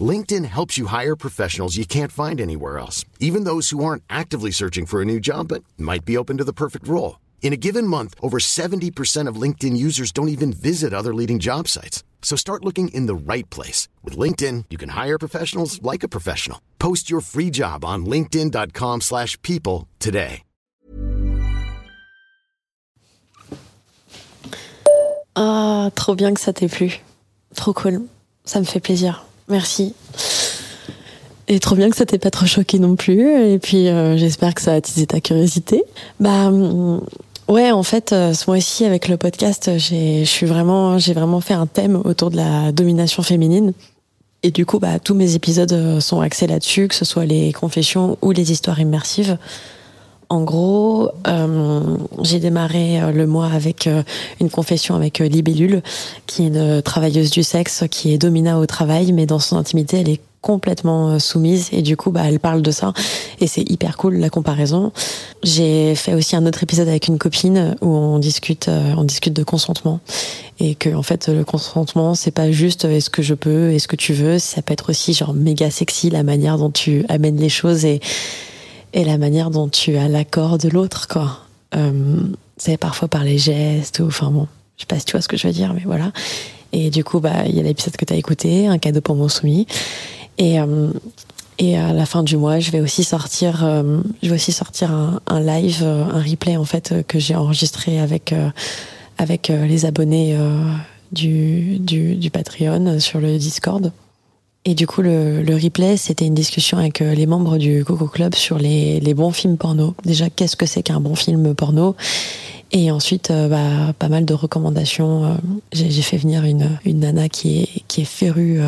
LinkedIn helps you hire professionals you can't find anywhere else, even those who aren't actively searching for a new job but might be open to the perfect role. In a given month, over 70% of LinkedIn users don't even visit other leading job sites. So start looking in the right place. With LinkedIn, you can hire professionals like a professional. Post your free job on linkedin.com slash people today. Ah, trop bien que ça t'ait plu. Trop cool. Ça me fait plaisir. Merci. Et trop bien que ça t'ait pas trop choqué non plus. Et puis euh, j'espère que ça a attisé ta curiosité. Bah hum, ouais, en fait, euh, ce mois-ci avec le podcast, j'ai vraiment fait un thème autour de la domination féminine. Et du coup, bah tous mes épisodes euh, sont axés là-dessus, que ce soit les confessions ou les histoires immersives. En gros, euh, j'ai démarré euh, le mois avec euh, une confession avec Libellule, qui est une travailleuse du sexe qui est domina au travail, mais dans son intimité, elle est complètement soumise. Et du coup bah elle parle de ça. Et c'est hyper cool la comparaison. J'ai fait aussi un autre épisode avec une copine où on discute on discute de consentement. Et que en fait le consentement c'est pas juste est-ce que je peux, est-ce que tu veux, ça peut être aussi genre méga sexy la manière dont tu amènes les choses. Et et la manière dont tu as l'accord de l'autre, quoi. Euh, c'est parfois par les gestes, ou enfin bon, je sais pas si tu vois ce que je veux dire, mais voilà. Et du coup, bah, il y a l'épisode que tu as écouté, un cadeau pour mon soumis. Et, euh, et à la fin du mois, je vais aussi sortir, euh, je vais aussi sortir un, live, un replay en fait que j'ai enregistré avec avec les abonnés du, du Patreon sur le Discord. Et du coup, le, replay, c'était une discussion avec euh, les membres du Coco Club sur les, bons films porno. Déjà, qu'est-ce que c'est qu'un bon film porno? Et ensuite, euh, bah, pas mal de recommandations. Euh, j'ai fait venir une, une nana qui est, qui est férue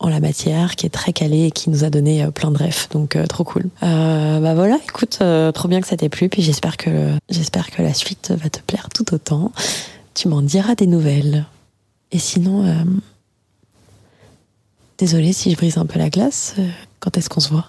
en la matière, qui est très calée et qui nous a donné plein de rêves. Donc, trop cool. bah voilà, écoute, trop bien que ça t'ait plu. Puis j'espère que, j'espère que la suite va te plaire tout autant. Tu m'en diras des nouvelles. Et sinon... Désolée si je brise un peu la glace. Euh, quand est-ce qu'on se voit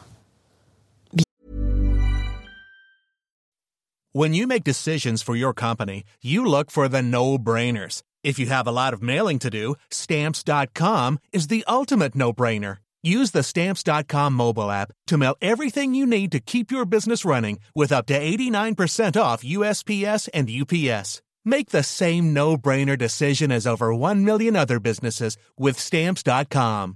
When you make decisions for your company, you look for the no-brainers. If you have a lot of mailing to do, stamps.com is the ultimate no-brainer. Use the stamps.com mobile app to mail everything you need to keep your business running with up to 89% off USPS and UPS. Make the same no-brainer decision as over 1 million other businesses with stamps.com.